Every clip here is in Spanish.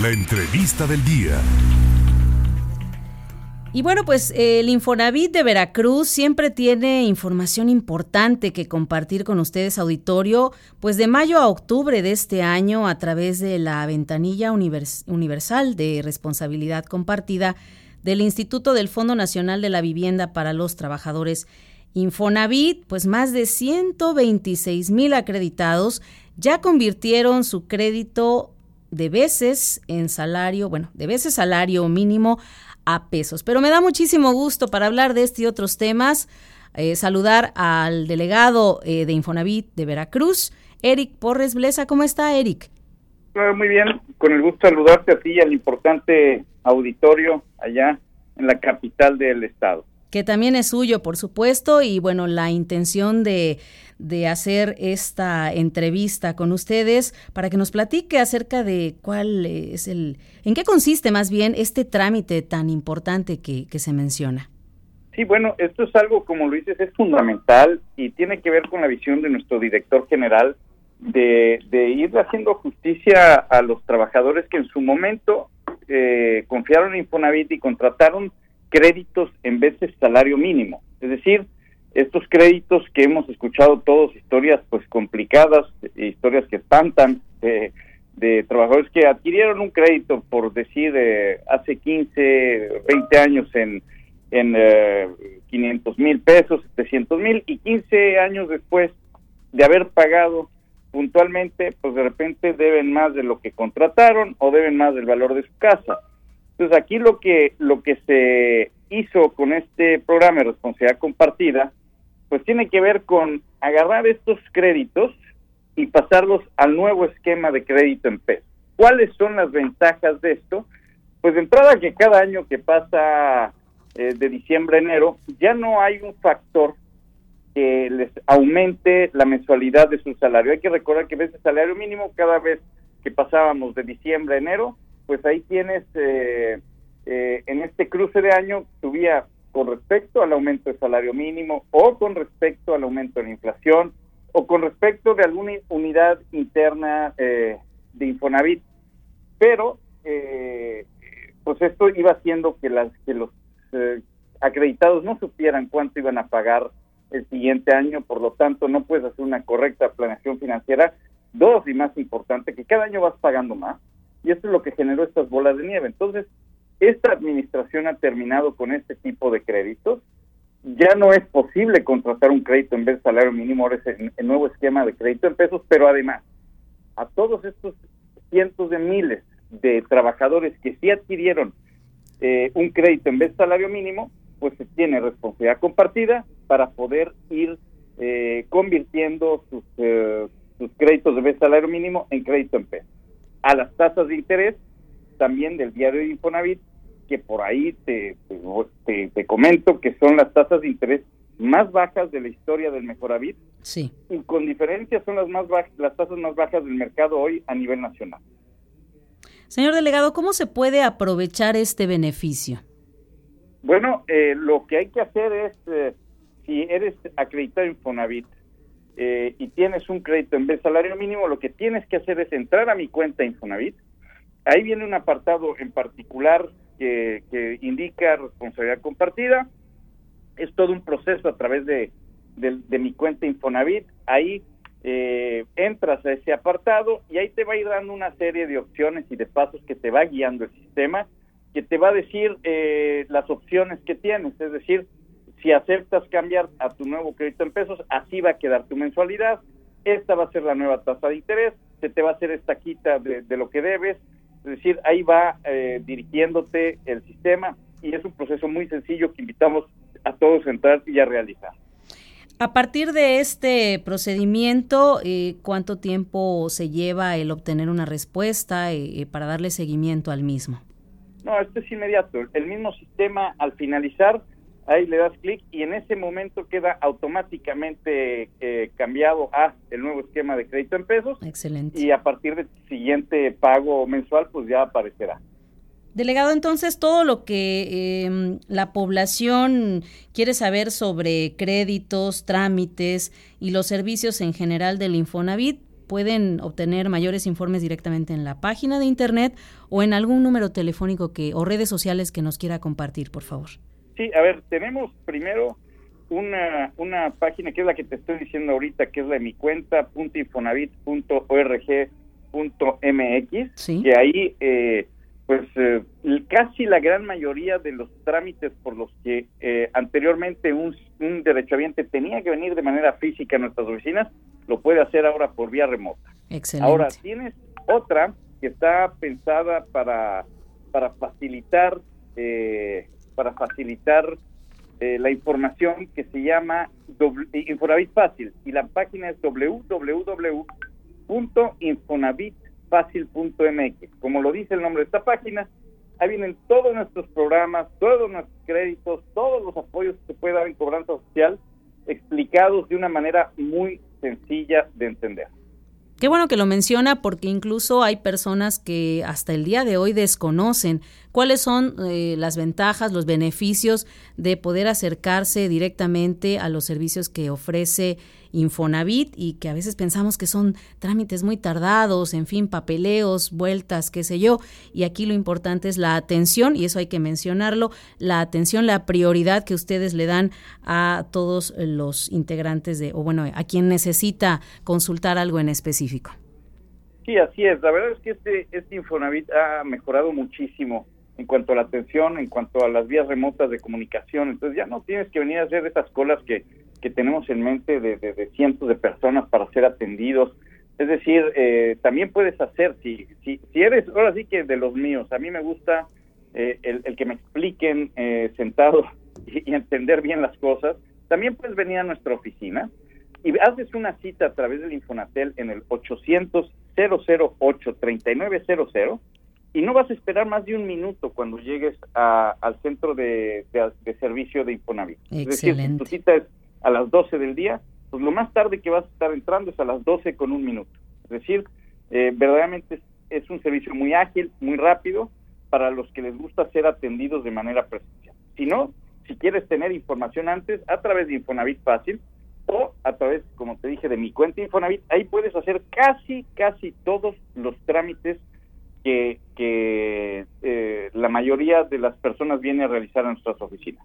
La entrevista del día. Y bueno, pues el Infonavit de Veracruz siempre tiene información importante que compartir con ustedes, auditorio, pues de mayo a octubre de este año a través de la ventanilla universal de responsabilidad compartida del Instituto del Fondo Nacional de la Vivienda para los Trabajadores Infonavit, pues más de 126 mil acreditados ya convirtieron su crédito de veces en salario, bueno, de veces salario mínimo a pesos. Pero me da muchísimo gusto para hablar de este y otros temas, eh, saludar al delegado eh, de Infonavit de Veracruz, Eric Porres Blesa. ¿Cómo está, Eric? Muy bien, con el gusto de saludarte a ti y al importante auditorio allá en la capital del estado que también es suyo, por supuesto, y bueno, la intención de, de hacer esta entrevista con ustedes para que nos platique acerca de cuál es el, en qué consiste más bien este trámite tan importante que, que se menciona. Sí, bueno, esto es algo, como lo dices, es fundamental y tiene que ver con la visión de nuestro director general de, de ir haciendo justicia a los trabajadores que en su momento eh, confiaron en Infonavit y contrataron créditos en vez de salario mínimo. Es decir, estos créditos que hemos escuchado todos, historias pues complicadas, historias que espantan, de trabajadores que adquirieron un crédito, por decir, hace 15, 20 años en, en 500 mil pesos, 700 mil, y 15 años después de haber pagado puntualmente, pues de repente deben más de lo que contrataron o deben más del valor de su casa. Entonces aquí lo que lo que se hizo con este programa de responsabilidad compartida, pues tiene que ver con agarrar estos créditos y pasarlos al nuevo esquema de crédito en pesos. ¿Cuáles son las ventajas de esto? Pues de entrada que cada año que pasa eh, de diciembre a enero ya no hay un factor que les aumente la mensualidad de su salario. Hay que recordar que ese salario mínimo cada vez que pasábamos de diciembre a enero pues ahí tienes, eh, eh, en este cruce de año, subía con respecto al aumento del salario mínimo o con respecto al aumento de la inflación o con respecto de alguna unidad interna eh, de Infonavit. Pero, pues esto iba haciendo que, las, que los acreditados no supieran cuánto iban a pagar el siguiente año, por lo tanto no puedes hacer una correcta planeación financiera. Dos, y más importante, que cada año vas pagando más y esto es lo que generó estas bolas de nieve. Entonces, esta administración ha terminado con este tipo de créditos. Ya no es posible contratar un crédito en vez de salario mínimo, ahora es el, nuevo esquema de crédito en pesos, pero además, a todos estos cientos de miles de trabajadores que sí adquirieron eh, un crédito en vez de salario mínimo, pues se tiene responsabilidad compartida para poder ir eh, convirtiendo sus, eh, sus créditos de vez salario mínimo en crédito en pesos a las tasas de interés también del diario de Infonavit, que por ahí te, te, comento que son las tasas de interés más bajas de la historia del Mejoravit. Sí. Y con diferencia son las más bajas, las tasas más bajas del mercado hoy a nivel nacional. Señor delegado, ¿cómo se puede aprovechar este beneficio? Bueno, eh, lo que hay que hacer es, eh, si eres acreditado en Infonavit, eh, y tienes un crédito en vez de salario mínimo, lo que tienes que hacer es entrar a mi cuenta Infonavit. Ahí viene un apartado en particular que, indica responsabilidad compartida. Es todo un proceso a través de, mi cuenta Infonavit. Ahí eh, entras a ese apartado y ahí te va a ir dando una serie de opciones y de pasos que te va guiando el sistema, que te va a decir eh, las opciones que tienes. Es decir, si aceptas cambiar a tu nuevo crédito en pesos, así va a quedar tu mensualidad. Esta va a ser la nueva tasa de interés, se te va a hacer esta quita de, lo que debes. Es decir, ahí va eh, dirigiéndote el sistema y es un proceso muy sencillo que invitamos a todos a entrar y a realizar. A partir de este procedimiento, eh, ¿cuánto tiempo se lleva el obtener una respuesta eh, para darle seguimiento al mismo? No, esto es inmediato. El mismo sistema, al finalizar, ahí le das clic y en ese momento queda automáticamente eh, cambiado a el nuevo esquema de crédito en pesos. Excelente. Y a partir del siguiente pago mensual, pues ya aparecerá. Delegado, entonces todo lo que em, la población quiere saber sobre créditos, trámites y los servicios en general del Infonavit, pueden obtener mayores informes directamente en la página de internet o en algún número telefónico que o redes sociales que nos quiera compartir, por favor. Sí, a ver, tenemos primero una, una página que es la que te estoy diciendo ahorita, que es la de mi cuenta, .infonavit.org.mx, que ahí eh, pues eh, casi la gran mayoría de los trámites por los que eh, anteriormente un, un derechohabiente tenía que venir de manera física a nuestras oficinas, lo puede hacer ahora por vía remota. Excelente. Ahora, tienes otra que está pensada para, para facilitar, eh, para facilitar la información que se llama Infonavit Fácil y la página es www.infonavit fácil.mx. Como lo dice el nombre de esta página, ahí vienen todos nuestros programas, todos nuestros créditos, todos los apoyos que se puede dar en cobranza social, explicados de una manera muy sencilla de entender. Qué bueno que lo menciona porque incluso hay personas que hasta el día de hoy desconocen cuáles son eh, las ventajas, los beneficios de poder acercarse directamente a los servicios que ofrece Infonavit y que a veces pensamos que son trámites muy tardados, en fin, papeleos, vueltas, qué sé yo. Y aquí lo importante es la atención, y eso hay que mencionarlo, la atención, la prioridad que ustedes le dan a todos los integrantes de, o bueno, a quien necesita consultar algo en específico. Sí, así es. La verdad es que este, este Infonavit ha mejorado muchísimo en cuanto a la atención, en cuanto a las vías remotas de comunicación. Entonces ya no tienes que venir a hacer esas colas que, que tenemos en mente de, cientos de personas para ser atendidos. Es decir, eh, también puedes hacer, si, si, si eres, ahora sí que de los míos, a mí me gusta eh, el, que me expliquen eh, sentado y, y, entender bien las cosas, también puedes venir a nuestra oficina y haces una cita a través del Infonatel en el 800 008 3900 y no vas a esperar más de un minuto cuando llegues al centro de, servicio de Infonavit. Es decir, tu cita es a las 12 del día, pues lo más tarde que vas a estar entrando es a las 12 con un minuto. Es decir, eh, verdaderamente es, un servicio muy ágil, muy rápido, para los que les gusta ser atendidos de manera presencial. Si no, si quieres tener información antes, a través de Infonavit Fácil, o a través, como te dije, de mi cuenta Infonavit, ahí puedes hacer casi, casi todos los trámites que, que la mayoría de las personas viene a realizar en nuestras oficinas.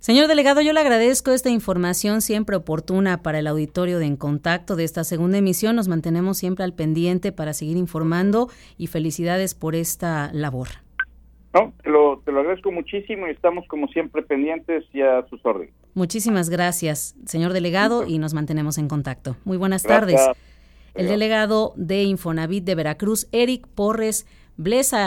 Señor delegado, yo le agradezco esta información siempre oportuna para el auditorio de En Contacto de esta segunda emisión. Nos mantenemos siempre al pendiente para seguir informando y felicidades por esta labor. No, te lo, te lo agradezco muchísimo y estamos como siempre pendientes y a sus órdenes. Muchísimas gracias, señor delegado, y nos mantenemos en contacto. Muy buenas tardes. El delegado de Infonavit de Veracruz, Eric Porres Blesa